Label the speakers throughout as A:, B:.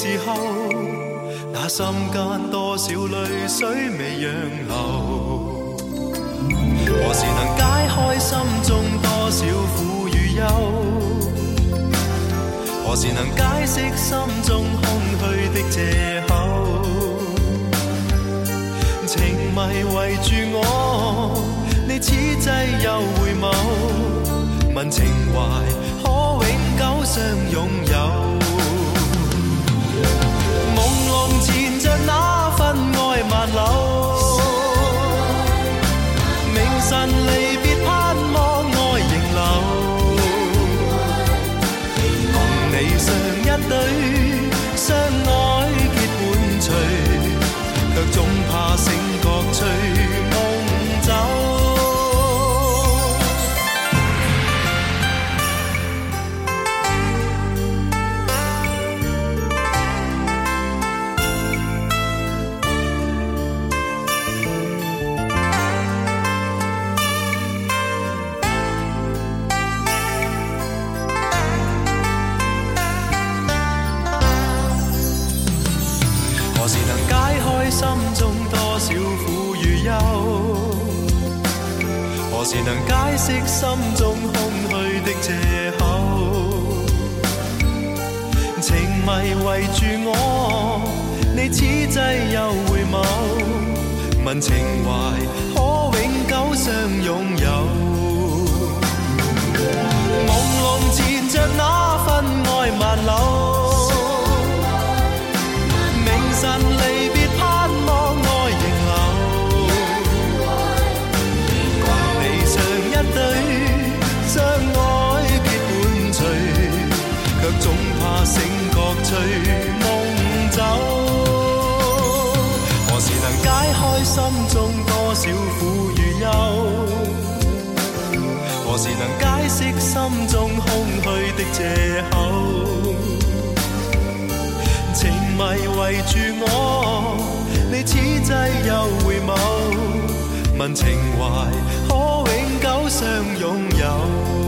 A: 时候，那心间多少泪水未让流？何时能解开心中多少苦与忧？何时能解释心中空虚的借口？情迷围住我，你此际又回眸，问情怀可永久相拥有？not 如梦走。何时能解开心中多少苦与忧？何时能解释心中空虚的借口？情迷围住我，你此际又回眸，问情怀可永久相拥有？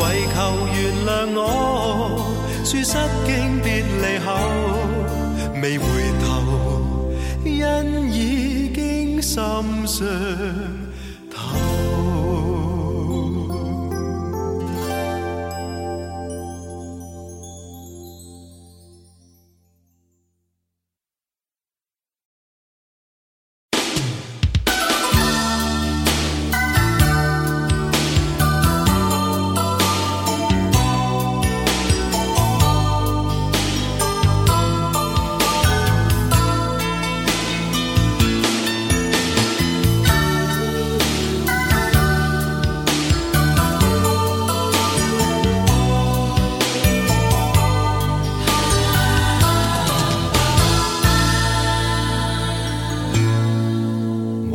A: 唯求原谅我。说失敬别离后，未回头，因已经心伤。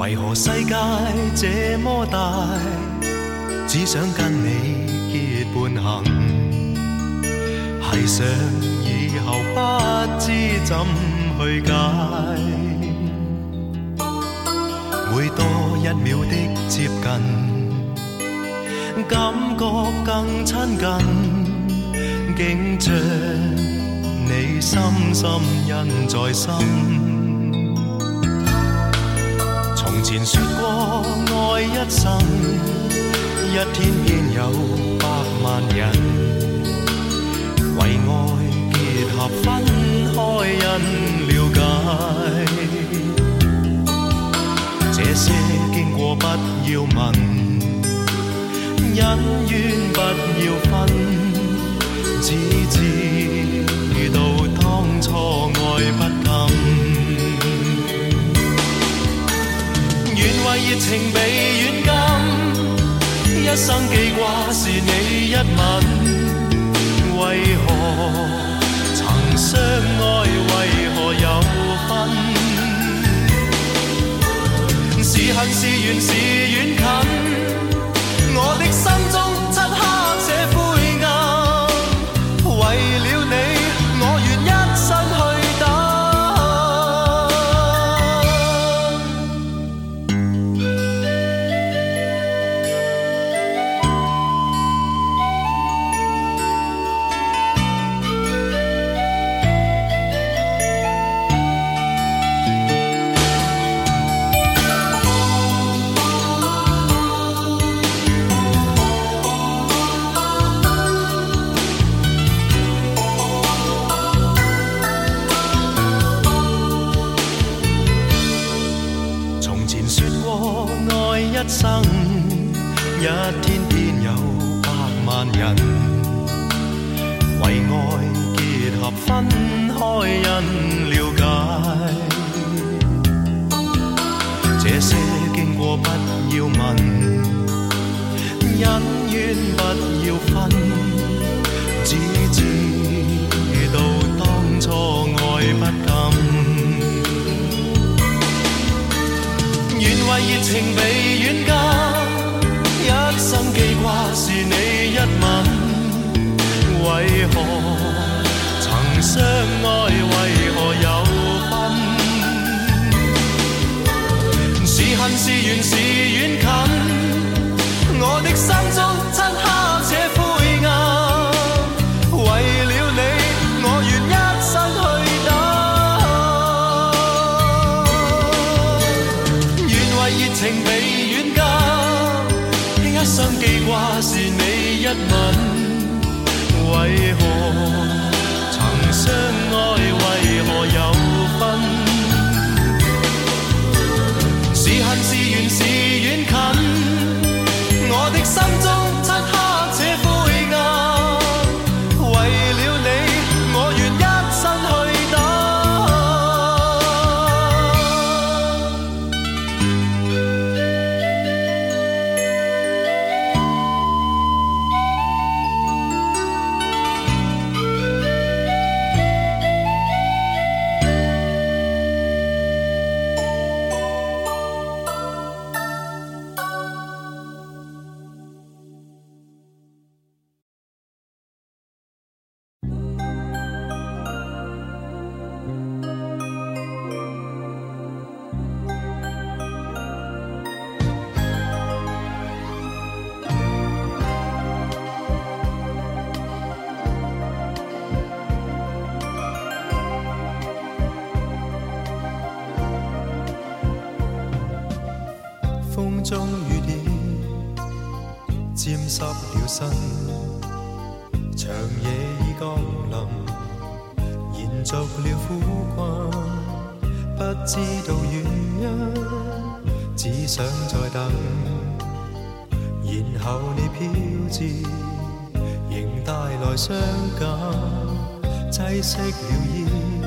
A: 为何世界这么大，只想跟你结伴行。系想以后不知怎去解，每多一秒的接近，感觉更亲近，竟将你深深印在心。前说过爱一生，一天偏有百万人，为爱结合分开因了解。这些经过不要问，恩怨不要分，只知道当初爱不。是热情被软禁，一生记挂是你一吻。为何曾相爱，为何有分？是恨是怨？是远近，我的心中。身，长夜已降临，延续了苦困，不知道原因，只想再等。然后你飘至，仍带来伤感，挤熄了烟，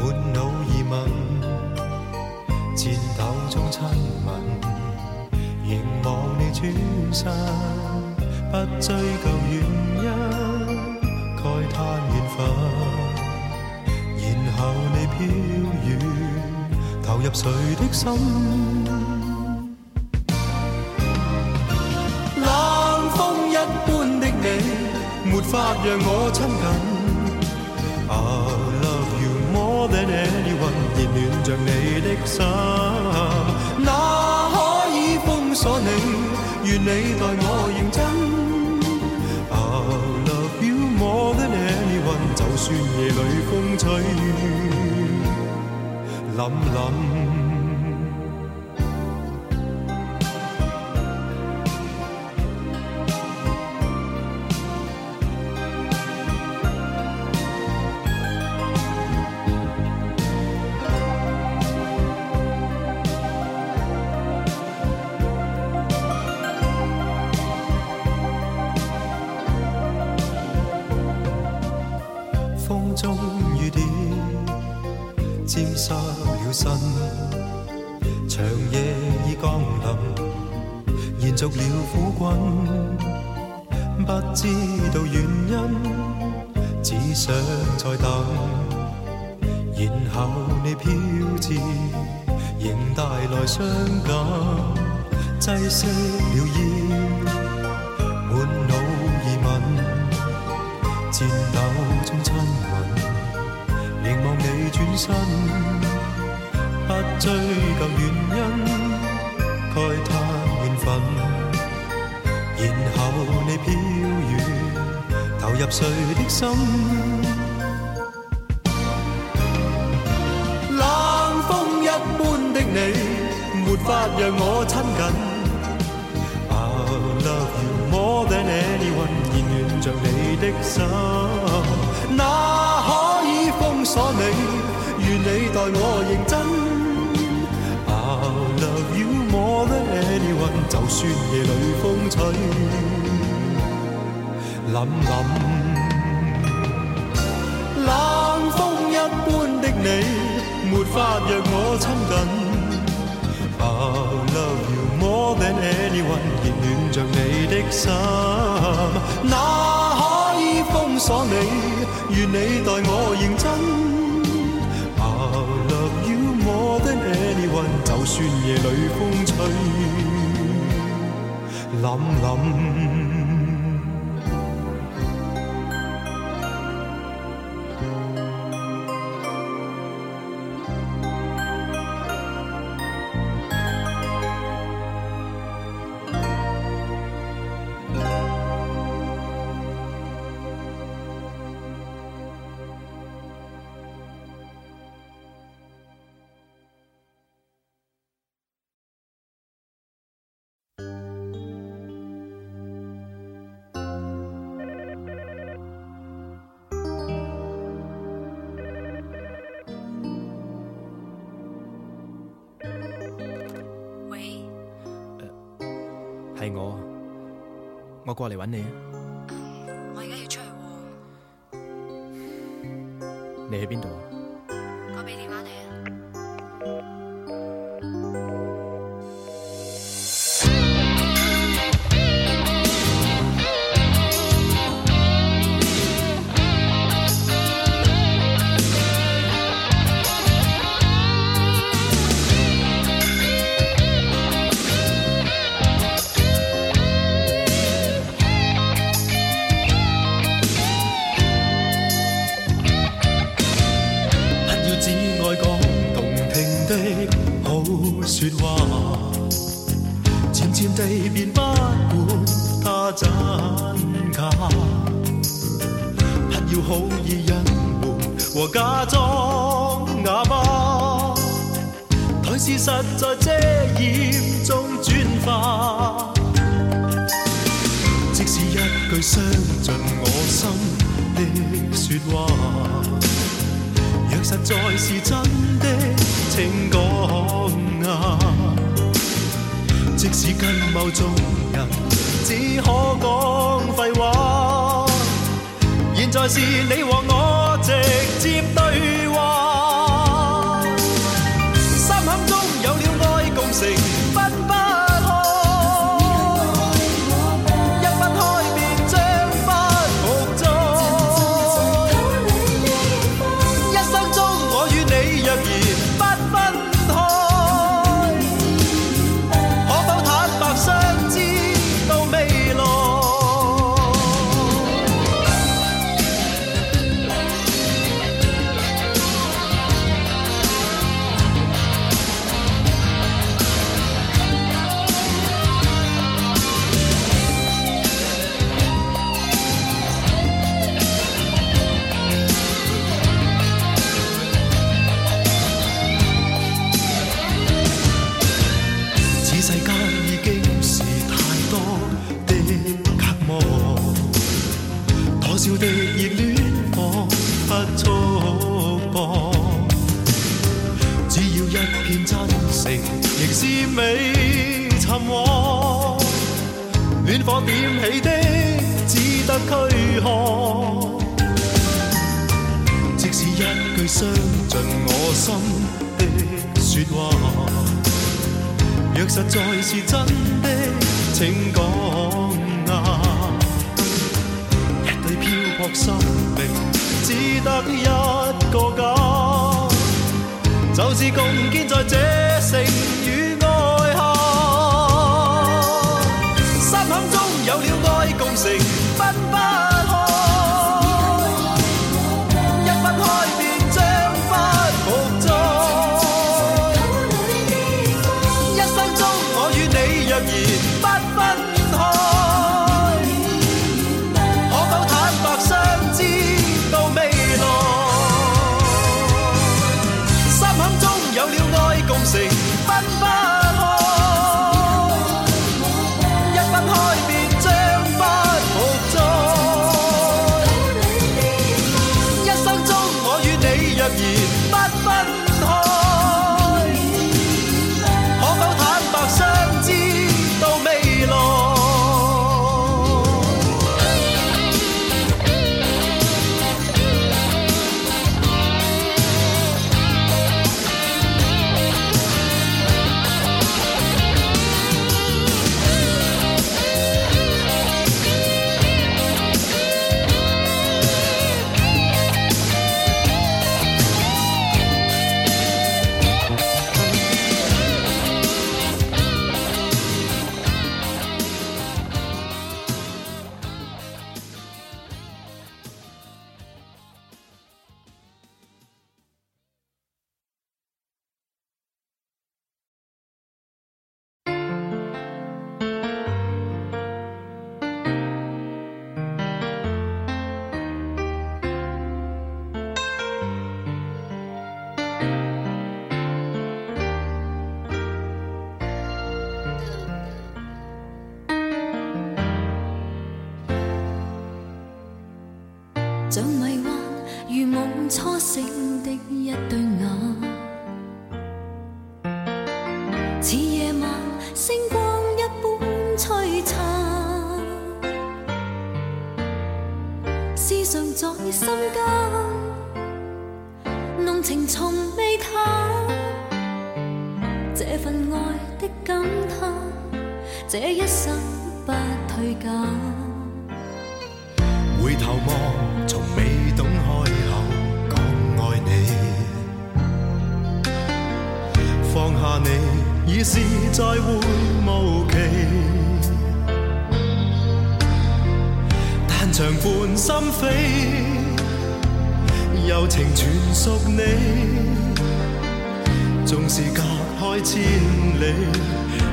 A: 满脑疑问，颤抖中亲吻，凝望你转身。追究原因，慨叹缘分。然后你飘远，投入谁的心？冷风一般的你，没法让我亲近。I love you more than anyone，热暖着你的心，哪可以封锁你？愿你。寒夜里风吹冷冷。你没法让我亲近 i love you more than anyone 热暖着你的心那可以封锁你愿你待我认真 i love you more than anyone 就算夜里风吹冷冷冷风一般的你没法让我亲近 Anyone 热暖着你的心，哪可以封锁你？愿你待我认真。I love you more than anyone，就算夜里风吹，凛凛。
B: 我，我过嚟揾你啊！
C: 我而家要出去
B: 你去边度啊？
A: 若实在是真的，请讲啊！即使跟某众人只可讲废话，现在是你和我直接对。仍是未寻获，暖火点起的只得躯壳。即使一句伤尽我心的说话，若实在是真的，请讲啊！一对漂泊生命，只得一个家。就是共建在这城与爱下，心坎中有了爱，共成奔波。从未
D: 透，这份爱的感叹，这一生不褪减。
A: 回头望，从未懂开口讲爱你，放下你已是再会无期，但长伴心扉。柔情全属你，纵是隔开千里，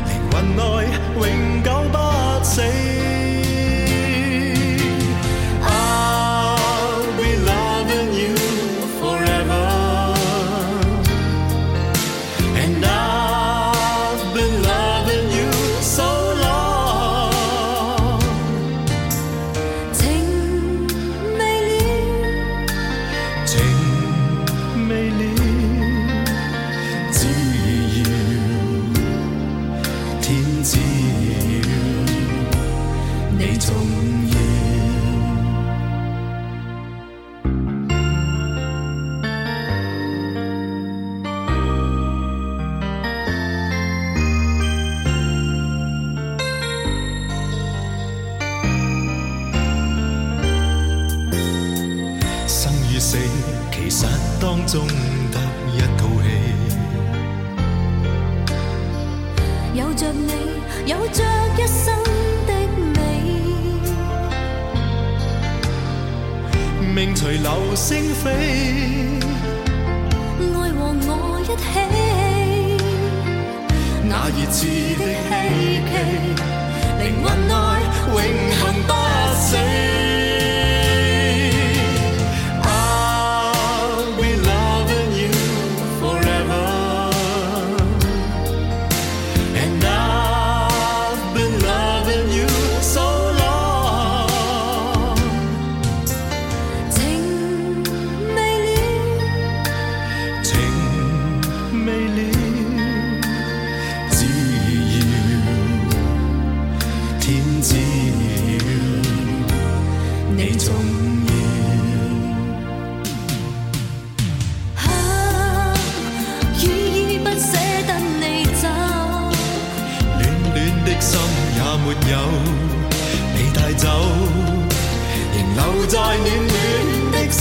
A: 灵魂内永久不死。飞，
D: 爱和我一起，
A: 那热炽的希冀。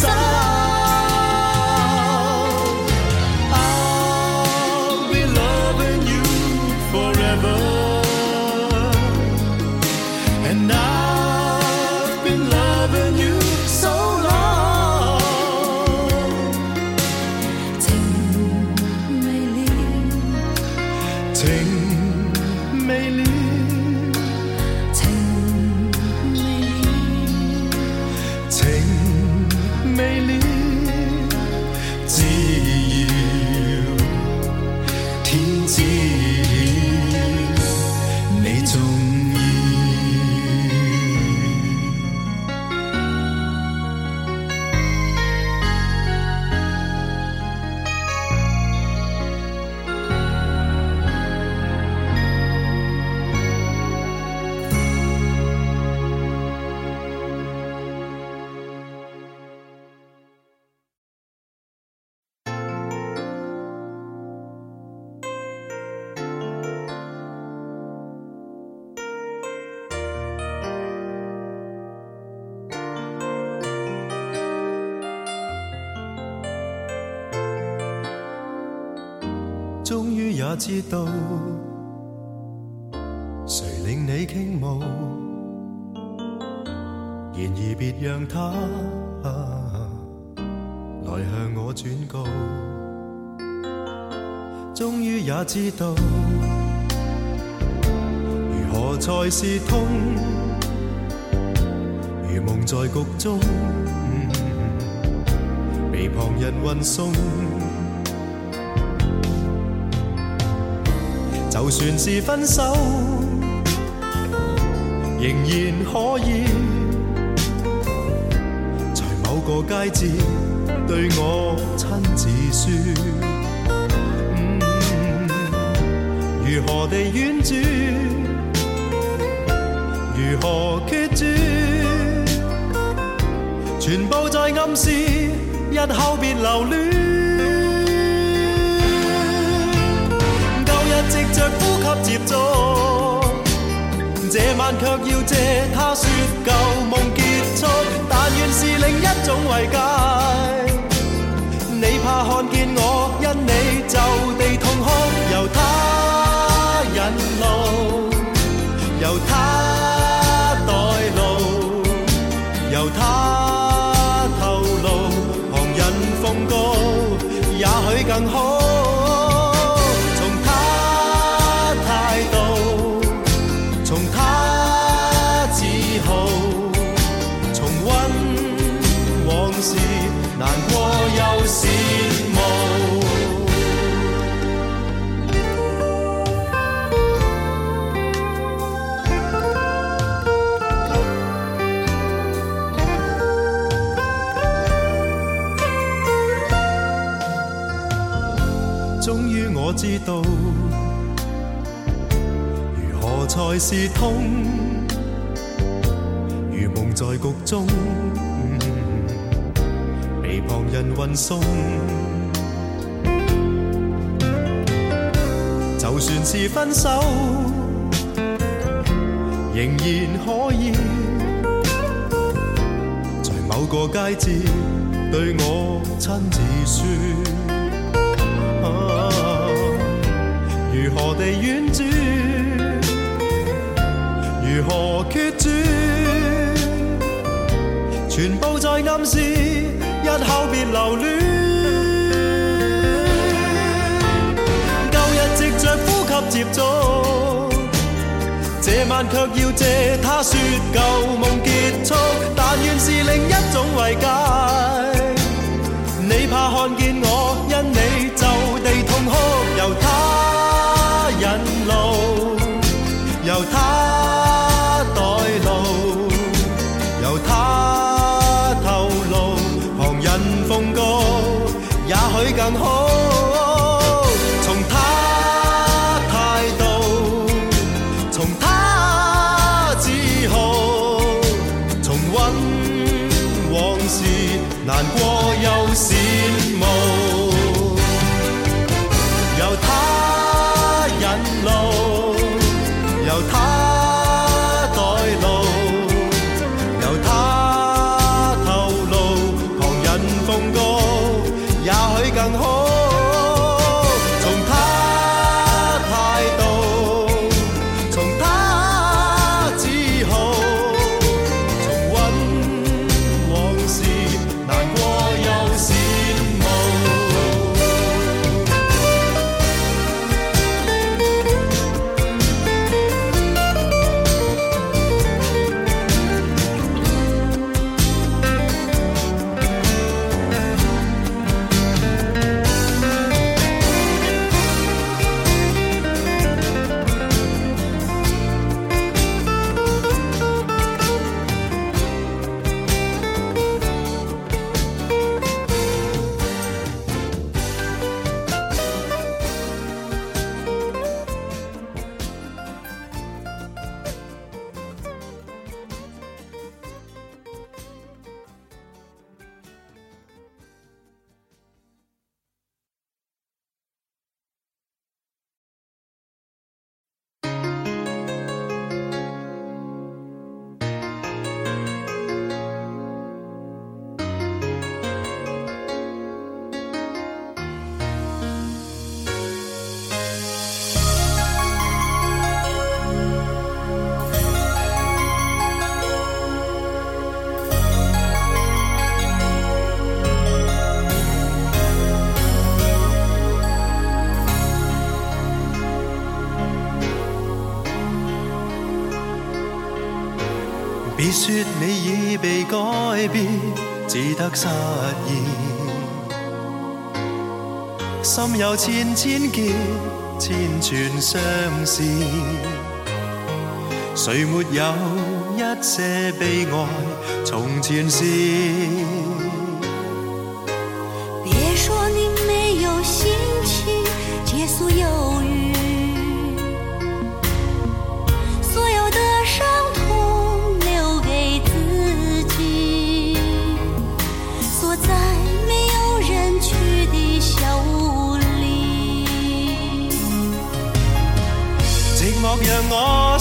A: sun. 终于也知道，谁令你倾慕？然而别让他来向我转告。终于也知道，如何才是痛？如梦在局中，被旁人运送。就算是分手，仍然可以，在某个街节对我亲自说。如何地婉转，如何决绝，全部在暗示，日后别留恋。着呼吸接触，这晚却要借他说旧梦结束，但愿是另一种慰藉。你怕看见我，因你就地痛哭，由他引路。爱是痛，如梦在局中，被旁人运送。就算是分手，仍然可以，在某个街节对我亲自说，如何地婉转。如何决绝？全部在暗示，日后别留恋。旧日藉着呼吸接触，这晚却要借他说旧梦结束。但愿是另一种慰藉。你怕看见我因。说你已被改变，只得失意，心有千千结，千串相思，谁没有一些悲哀从前事？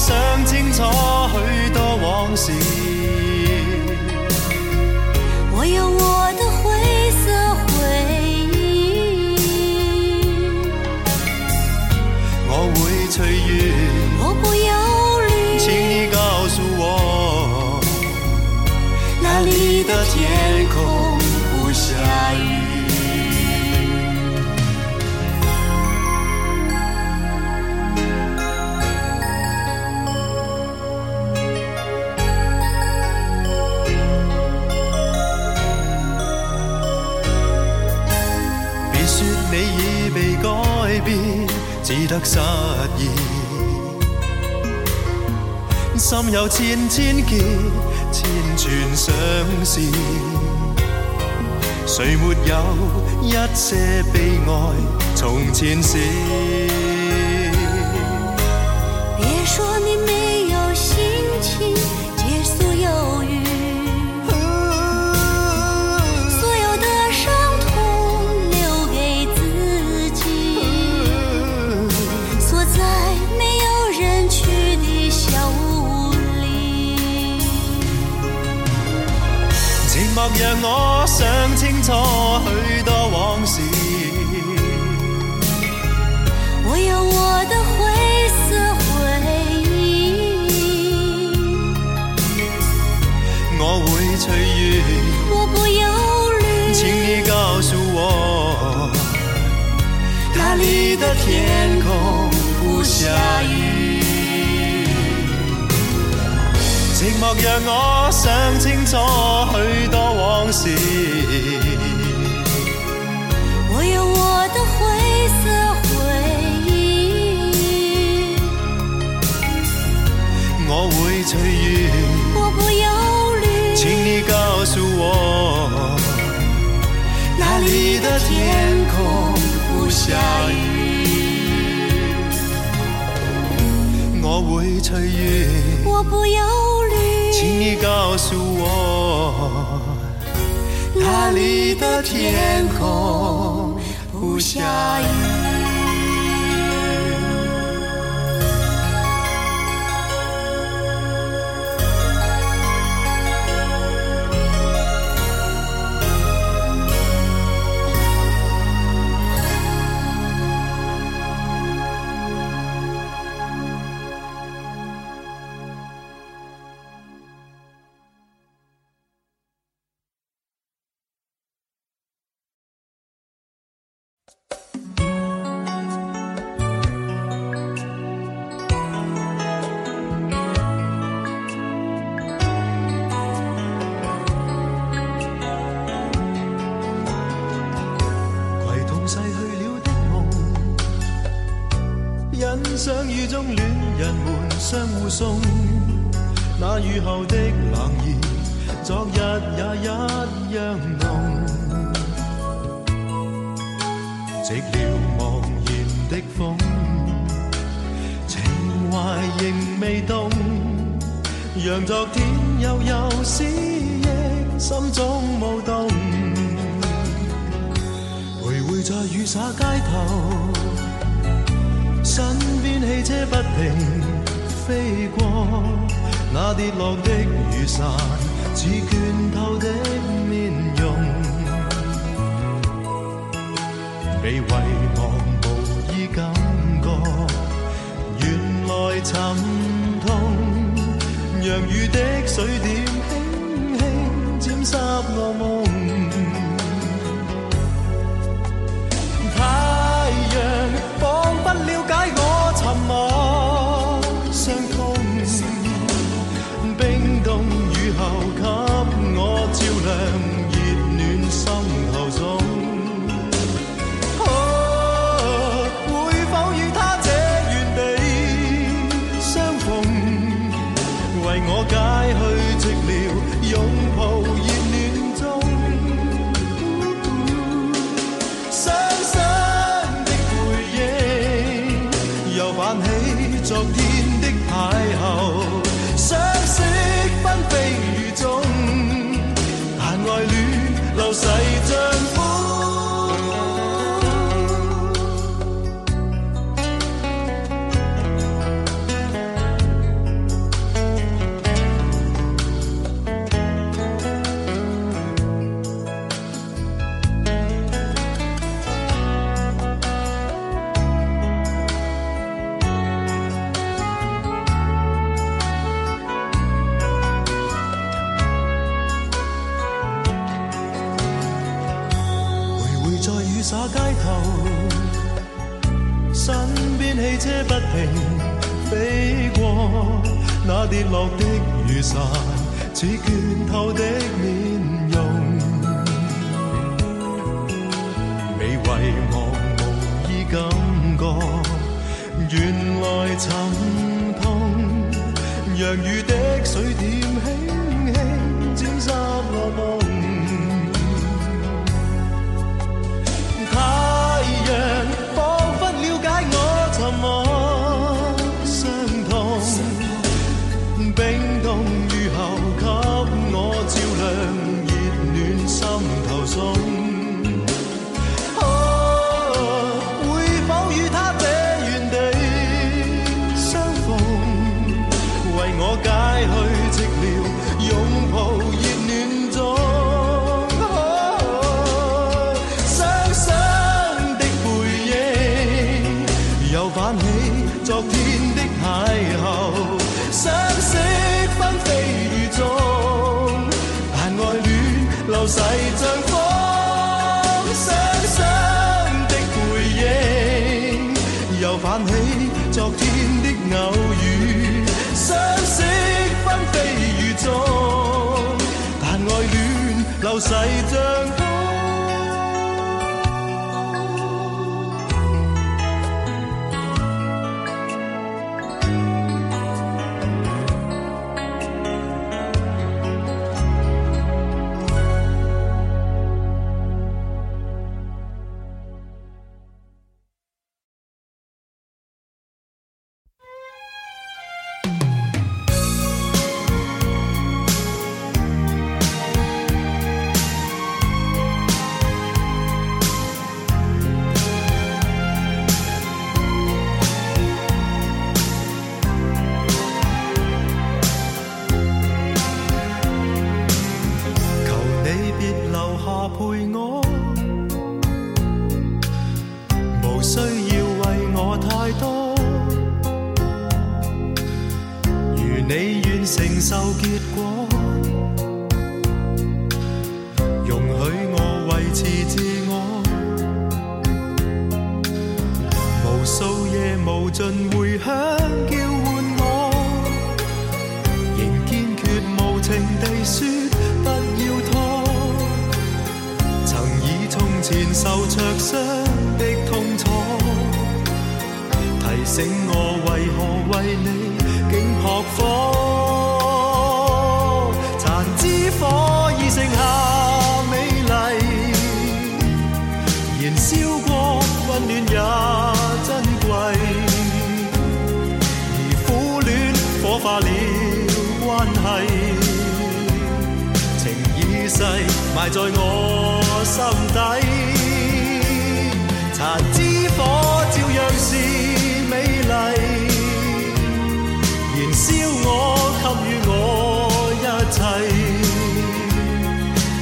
A: 想清楚许多往事，
D: 我有我的灰色回忆，
A: 我会随遇。必只得失意。心有千千结，千串相思。谁没有一些悲哀？从前事。让我想清楚许多往事
D: 我有我的灰色回忆
A: 我会吹雨
D: 我不忧虑
A: 请你告诉我哪里的天空不下雨寂寞让我想清楚许多往事。
D: 我有我的灰色回忆。
A: 我
D: 会虑，
A: 请你告诉我，哪里的天空不下雨？我
D: 会忧。
A: 请你告诉我，哪里的天空不下雨？寂寥茫然的风，情怀仍未动，让昨天悠悠思忆心中舞动。徘徊在雨洒街头，身边汽车不停飞过，那跌落的雨伞，似倦透的面容。被遗忘，无依感觉，原来沉痛，让雨的水点轻轻沾湿我梦。太阳，仿佛了解我。泛起昨天的邂逅，相识纷飞雨中，但爱恋流逝像。散，似倦透的面容，你遗忘无依感觉，原来沉痛，让雨的水点轻轻沾湿我梦。昨天的邂逅，相识纷飞雨中，但愛戀流逝像風，傷心的背影又泛起昨天的偶遇，相識纷飛雨中，但愛戀流逝。燃烧我，给予我一切，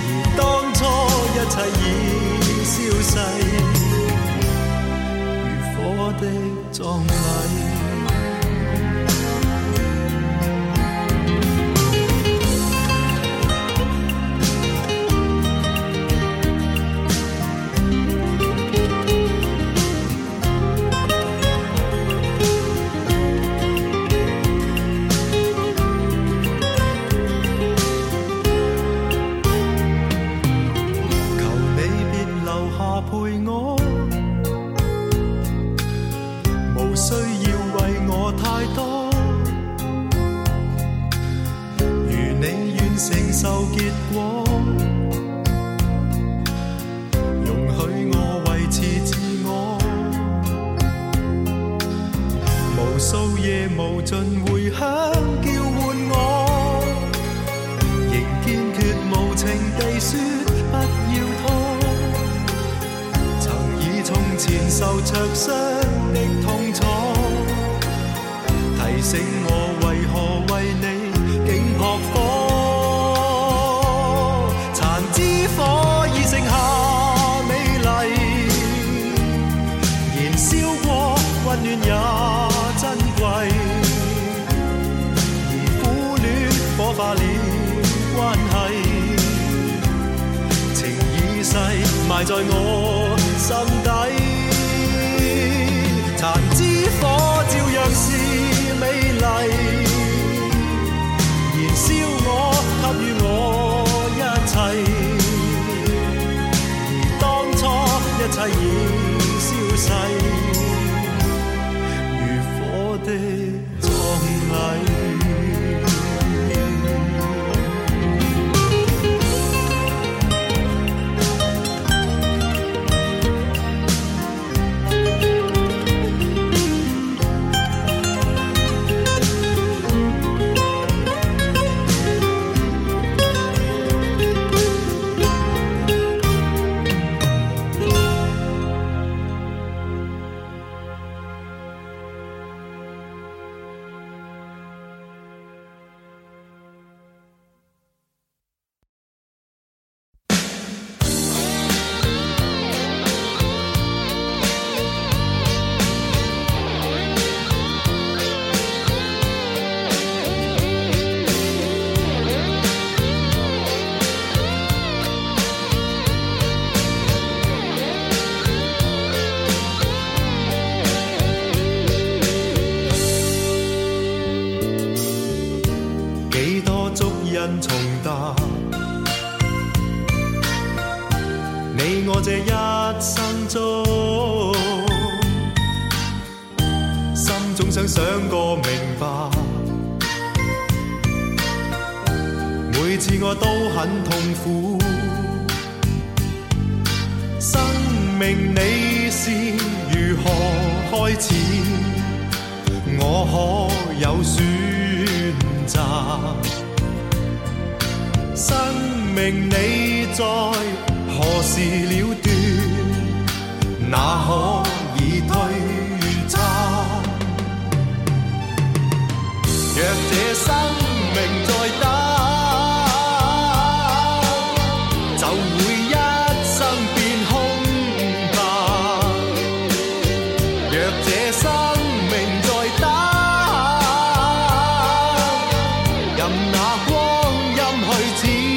A: 而当初一切已消逝，如火的葬礼。火已剩下美丽，燃烧过温暖也珍贵，而苦恋火化了关系，情已逝埋在我心底，残枝火照样是美丽，燃烧我给予我一切。光阴去子。